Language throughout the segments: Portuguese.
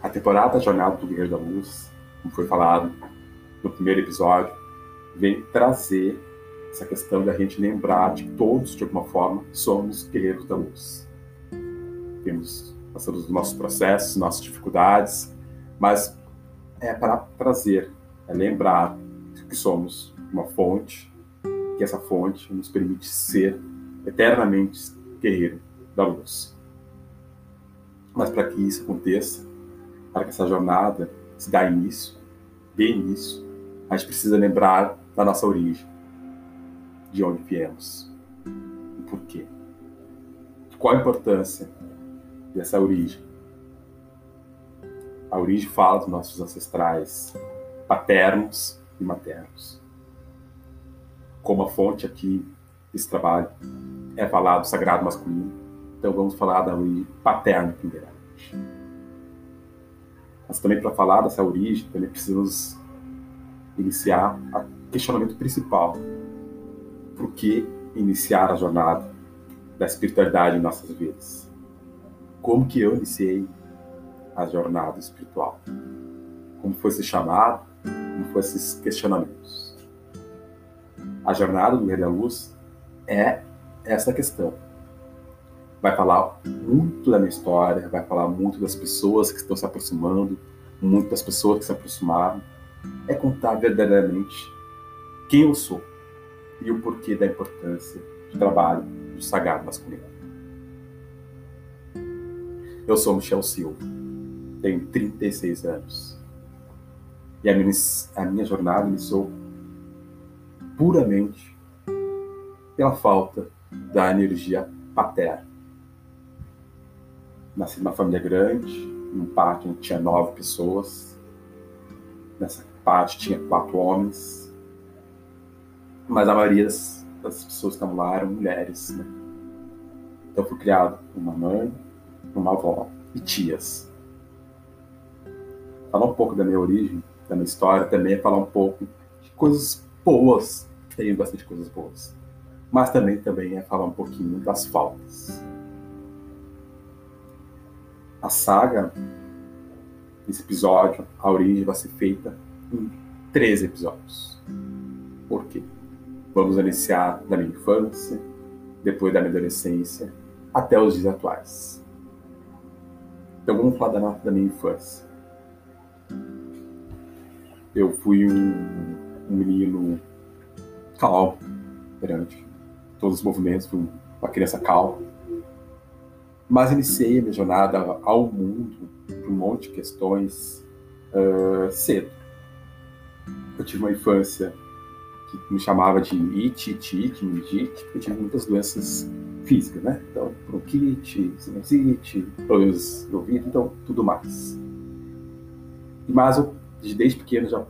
A temporada Jornada do Guerreiro da Luz, como foi falado no primeiro episódio, vem trazer essa questão da gente lembrar de que todos, de alguma forma, somos guerreiros da luz. Temos, passamos os nossos processos, nossas dificuldades, mas é para trazer, é lembrar que somos uma fonte, que essa fonte nos permite ser eternamente guerreiro da luz. Mas para que isso aconteça, para que essa jornada se dê início, dê início, a gente precisa lembrar da nossa origem, de onde viemos, o porquê. Qual a importância dessa origem? A origem fala dos nossos ancestrais paternos e maternos. Como a fonte aqui desse trabalho é falado do sagrado masculino, então vamos falar da origem paterna primeiramente. Mas também para falar dessa origem, também precisamos iniciar o questionamento principal. Por que iniciar a jornada da espiritualidade em nossas vidas? Como que eu iniciei a jornada espiritual? Como foi esse chamado? Como foram esses questionamentos? A jornada do Guerreiro da Luz é essa questão. Vai falar muito da minha história, vai falar muito das pessoas que estão se aproximando, muito das pessoas que se aproximaram. É contar verdadeiramente quem eu sou e o porquê da importância do trabalho do sagrado masculino. Eu sou Michel Silva, tenho 36 anos e a minha, a minha jornada iniciou puramente pela falta da energia paterna. Nasci numa família grande, num pátio onde tinha nove pessoas. Nessa parte tinha quatro homens, mas a maioria das, das pessoas que estavam lá eram mulheres. Né? Então fui criado por uma mãe, uma avó e tias. Falar um pouco da minha origem, da minha história, também é falar um pouco de coisas boas. Tenho bastante coisas boas mas também, também é falar um pouquinho das faltas. A saga, esse episódio, a origem vai ser feita em três episódios. Por quê? Vamos iniciar da minha infância, depois da minha adolescência, até os dias atuais. Então vamos falar da, minha infância. Eu fui um, um menino calmo perante todos os movimentos, uma criança calma. Mas iniciei a minha jornada ao mundo, por um monte de questões, uh, cedo. Eu tive uma infância que me chamava de it, it, meningite, porque eu tive muitas doenças físicas, né? Então, bronquite, sinusite, problemas do ouvido, então, tudo mais. Mas eu, desde pequeno, já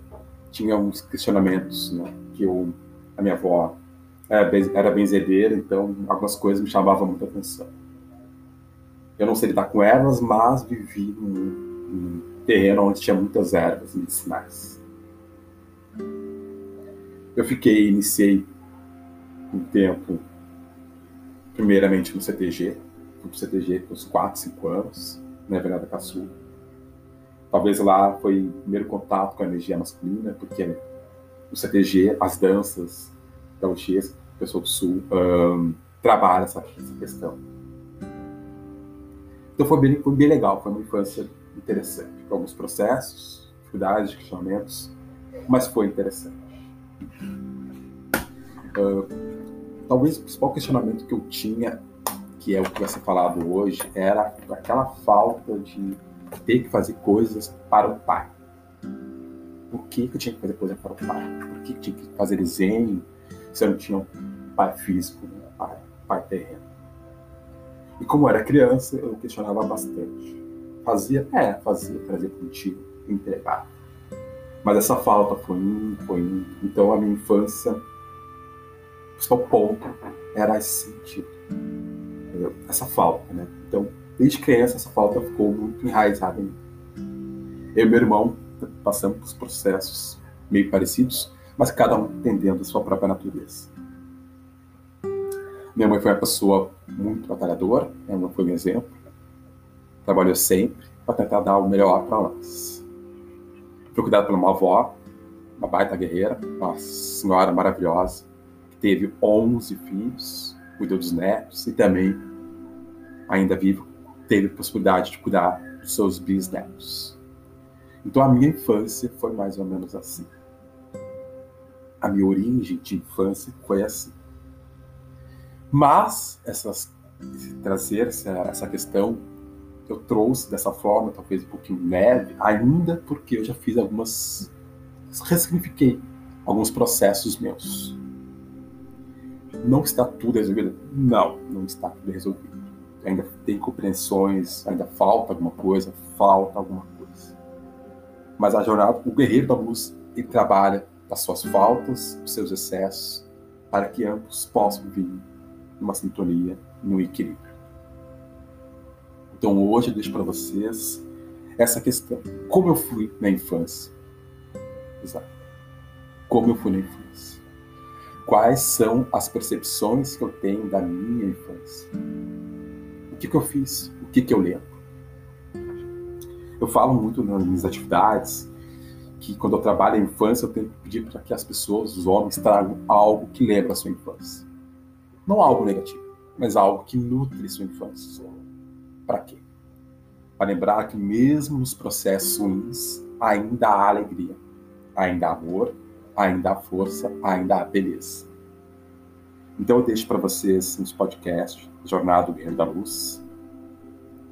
tinha uns questionamentos, né? Que eu, a minha avó era benzedeira, então algumas coisas me chamavam muita atenção. Eu não sei lidar com ervas, mas vivi num, num terreno onde tinha muitas ervas medicinais. Eu fiquei, iniciei um tempo, primeiramente no CTG, fui CTG por uns 4, 5 anos, na Avenida Caçu. Talvez lá foi o primeiro contato com a energia masculina, porque no CTG as danças gauchesca, pessoa do Sul, um, trabalha essa, essa, questão. Então foi bem, foi bem legal, foi uma infância interessante, com alguns processos, dificuldades, questionamentos, mas foi interessante. Uh, talvez o principal questionamento que eu tinha, que é o que vai ser falado hoje, era aquela falta de ter que fazer coisas para o pai. Por que, que eu tinha que fazer coisa para o pai? Por que, que tinha que fazer desenho? se eu não tinha um pai físico, um né? pai, pai terreno. E como era criança, eu questionava bastante. Fazia, é, fazia, trazia contigo, entregava. Mas essa falta foi indo, foi indo. Então a minha infância, o principal ponto era esse sentido. Entendeu? Essa falta, né? Então, desde criança, essa falta ficou muito enraizada em mim. Eu e meu irmão passamos por processos meio parecidos, mas cada um entendendo a sua própria natureza. Minha mãe foi uma pessoa muito batalhadora, ela foi um exemplo, trabalhou sempre, para tentar dar o melhor para nós. Fui cuidado pela uma avó, uma baita guerreira, uma senhora maravilhosa, que teve 11 filhos, cuidou dos netos e também, ainda vivo, teve possibilidade de cuidar dos seus bisnetos. Então a minha infância foi mais ou menos assim. A minha origem de infância foi assim. Mas essas, trazer essa, essa questão eu trouxe dessa forma, talvez um pouquinho leve, ainda porque eu já fiz algumas. ressignifiquei alguns processos meus. Não está tudo resolvido? Não, não está tudo resolvido. Ainda tem compreensões, ainda falta alguma coisa, falta alguma coisa. Mas a jornada, o guerreiro da luz, ele trabalha as suas faltas, os seus excessos, para que ambos possam vir numa sintonia, no equilíbrio. Então hoje eu deixo para vocês essa questão. Como eu fui na infância? Exato. Como eu fui na infância? Quais são as percepções que eu tenho da minha infância? O que, que eu fiz? O que, que eu lembro? Eu falo muito nas minhas atividades que quando eu trabalho a infância eu tenho que pedir para que as pessoas, os homens, tragam algo que lembra a sua infância. Não algo negativo, mas algo que nutre sua infância para quê? Para lembrar que mesmo nos processos ruins, ainda há alegria, ainda há amor, ainda há força, ainda há beleza. Então eu deixo para vocês nos podcasts Jornada do Guerreiro da Luz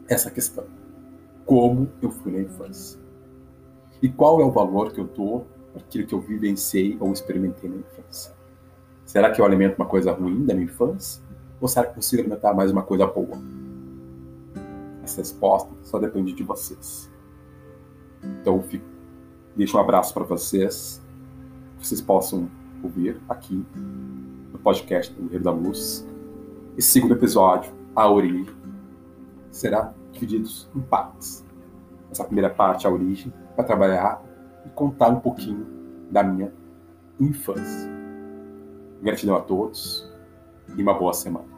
essa questão. Como eu fui na infância? E qual é o valor que eu dou para aquilo que eu vivenciei ou experimentei na infância? Será que eu alimento uma coisa ruim da minha infância? Ou será que eu consigo alimentar mais uma coisa boa? Essa resposta só depende de vocês. Então, fico, deixo um abraço para vocês, que vocês possam ouvir aqui no podcast do Rio da Luz. Esse segundo episódio, a origem, será dividido em partes. Essa primeira parte, a origem, para trabalhar e contar um pouquinho da minha infância. Gratidão a todos e uma boa semana.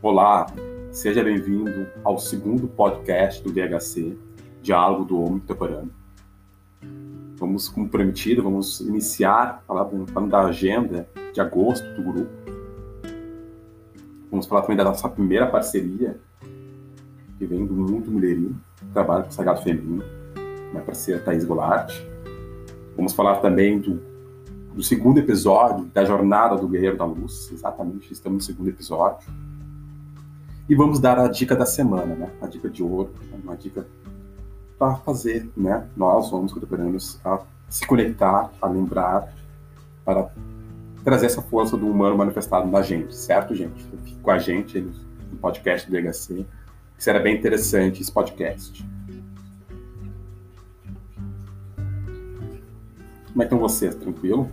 Olá, seja bem-vindo ao segundo podcast do DHC, Diálogo do Homem Contemporâneo. Vamos, como prometido, vamos iniciar falando da agenda de agosto do grupo. Vamos falar também da nossa primeira parceria, que vem do Mundo Mulherinho, trabalho com o Sagrado Feminino, minha parceira Thaís Goulart. Vamos falar também do, do segundo episódio da Jornada do Guerreiro da Luz, exatamente, estamos no segundo episódio e vamos dar a dica da semana, né? A dica de ouro, uma dica para fazer, né? Nós, homens contemporâneos, a se conectar, a lembrar, para trazer essa força do humano manifestado na gente, certo, gente? Fique com a gente no podcast do DHC. Será bem interessante esse podcast. Como é que estão vocês? Tranquilo?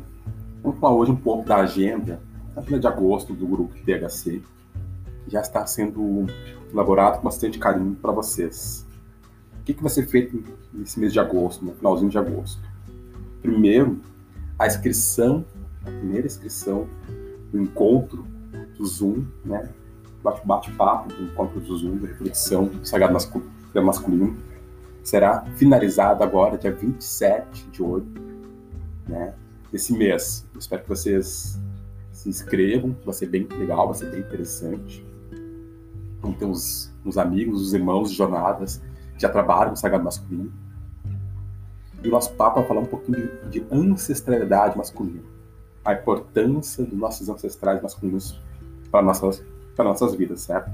Vamos falar hoje um pouco da agenda, agenda de agosto do grupo DHC já está sendo elaborado com bastante carinho para vocês. Que, que vai ser feito nesse mês de agosto, no finalzinho de agosto? Primeiro, a inscrição, a primeira inscrição do encontro do Zoom, né? Bate-papo do encontro do Zoom, de reflexão do sagrado masculino, masculino, será finalizada agora, dia 27 de hoje, né? Desse mês. Eu espero que vocês se inscrevam, vai ser bem legal, vai ser bem interessante vamos ter os, os amigos, os irmãos de jornadas já trabalham com sagrado masculino. E o nosso papo vai falar um pouquinho de, de ancestralidade masculina, a importância dos nossos ancestrais masculinos para nossas, para nossas vidas, certo?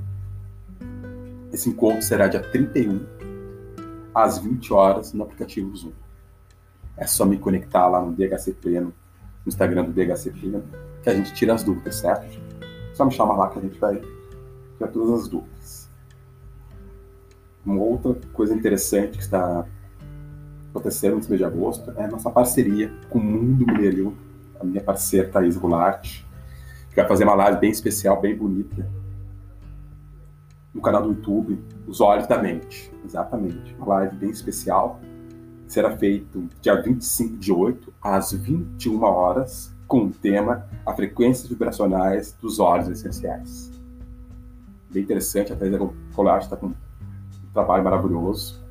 Esse encontro será dia 31, às 20 horas, no aplicativo Zoom. É só me conectar lá no DHC Pleno, no Instagram do DHC Pleno, que a gente tira as dúvidas, certo? Só me chama lá que a gente vai para todas as dúvidas. Uma outra coisa interessante que está acontecendo nesse mês de agosto é a nossa parceria com o Mundo Mulheril, a minha parceira Thaís Goulart, que vai fazer uma live bem especial, bem bonita, no canal do YouTube Os Olhos da Mente. Exatamente. Uma live bem especial. Será feito dia 25 de 8 às 21 horas, com o tema A Frequências Vibracionais dos Olhos Essenciais. Bem interessante, a Teresa Colage está com trabalho maravilhoso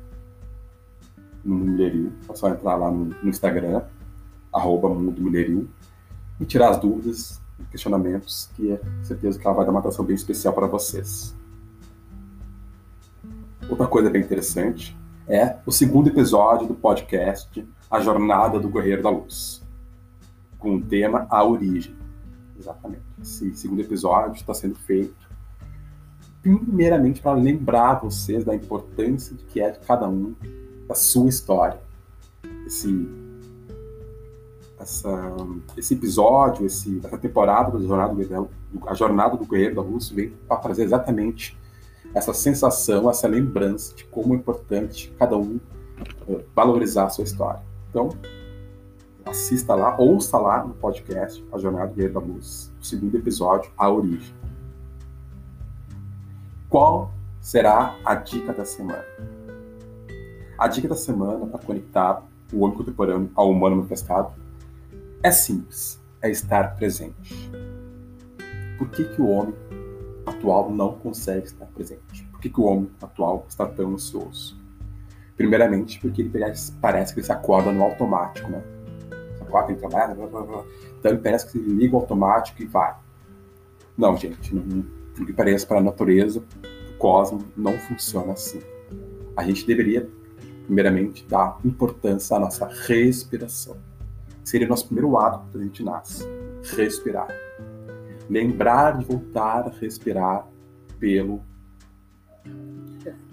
no Mulheril. É só entrar lá no, no Instagram, arroba Mundo Mulheril, e tirar as dúvidas e questionamentos, que é certeza que ela vai dar uma atenção bem especial para vocês. Outra coisa bem interessante é o segundo episódio do podcast A Jornada do Guerreiro da Luz, com o tema A Origem. Exatamente. Esse segundo episódio está sendo feito primeiramente para lembrar vocês da importância de que é de cada um da sua história. Esse, essa, esse episódio, esse, essa temporada da Jornada do, a Jornada do Guerreiro da Luz vem para trazer exatamente essa sensação, essa lembrança de como é importante cada um uh, valorizar a sua história. Então, assista lá, ouça lá no podcast A Jornada do Guerreiro da Luz, o segundo episódio, A Origem. Qual será a dica da semana? A dica da semana para conectar o homem contemporâneo ao humano manifestado é simples, é estar presente. Por que, que o homem atual não consegue estar presente. Por que, que o homem atual está tão ansioso? Primeiramente, porque ele parece que ele se acorda no automático, né? Se acorda, tem que trabalhar, blá, blá, blá. então ele parece que ele liga o automático e vai. Não, gente, não, por que pareça para a natureza, o cosmos, não funciona assim. A gente deveria, primeiramente, dar importância à nossa respiração. Seria o nosso primeiro ato quando a gente nasce, respirar lembrar de voltar a respirar pelo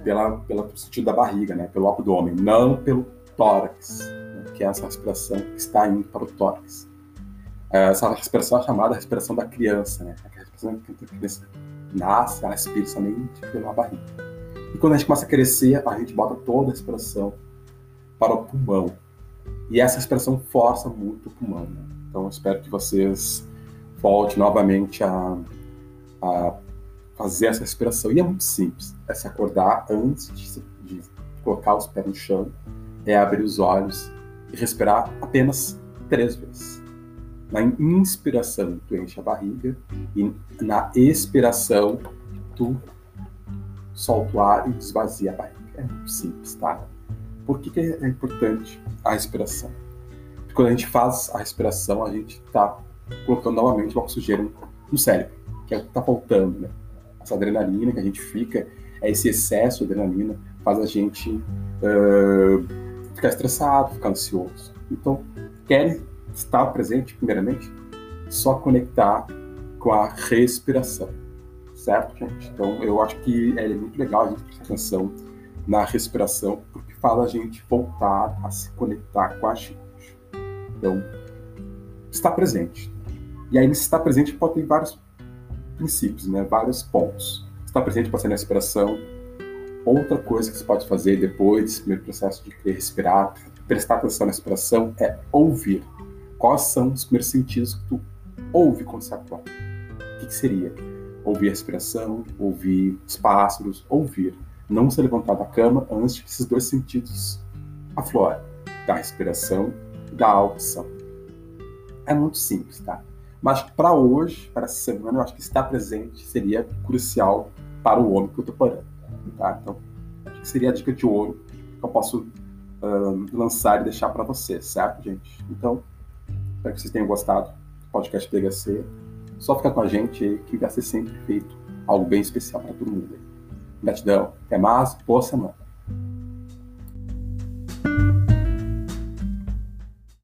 pela, pela sentido da barriga, né? Pelo abdômen, não pelo tórax, né? que é essa respiração que está indo para o tórax. Essa respiração é chamada respiração da criança, né? A respiração que a criança nasce, ela respira somente pela barriga. E quando a gente começa a crescer, a gente bota toda a respiração para o pulmão. E essa respiração força muito o pulmão. Né? Então, eu espero que vocês volte novamente a, a fazer essa respiração. E é muito simples. É se acordar antes de, de colocar os pés no chão, é abrir os olhos e respirar apenas três vezes. Na inspiração, tu enche a barriga e na expiração, tu solta o ar e esvazia a barriga. É simples, tá? Por que, que é importante a respiração? Porque quando a gente faz a respiração, a gente está colocando novamente o oxigênio no cérebro, que é o que está faltando, né? Essa adrenalina que a gente fica, é esse excesso de adrenalina faz a gente uh, ficar estressado, ficar ansioso. Então, quer estar presente, primeiramente, só conectar com a respiração, certo, gente? Então, eu acho que é muito legal a gente prestar atenção na respiração, porque faz a gente voltar a se conectar com a gente. Então, está presente. E aí, nesse estar presente, pode ter vários princípios, né? vários pontos. Estar presente pode ser na respiração. Outra coisa que você pode fazer depois desse primeiro processo de respirar, prestar atenção na respiração, é ouvir. Quais são os primeiros sentidos que tu ouve quando você acorda? O que, que seria? Ouvir a respiração, ouvir os pássaros, ouvir. Não se levantar da cama antes que esses dois sentidos aflorem, da respiração e da audição. É muito simples, tá? Mas para hoje, para essa semana, eu acho que estar presente seria crucial para o homem contemporâneo. Tá? Então, acho que seria a dica de ouro que eu posso uh, lançar e deixar para vocês, certo, gente? Então, espero que vocês tenham gostado do podcast PHC. Só ficar com a gente aí, que vai ser sempre feito algo bem especial para todo mundo. Gratidão, até mais, boa semana.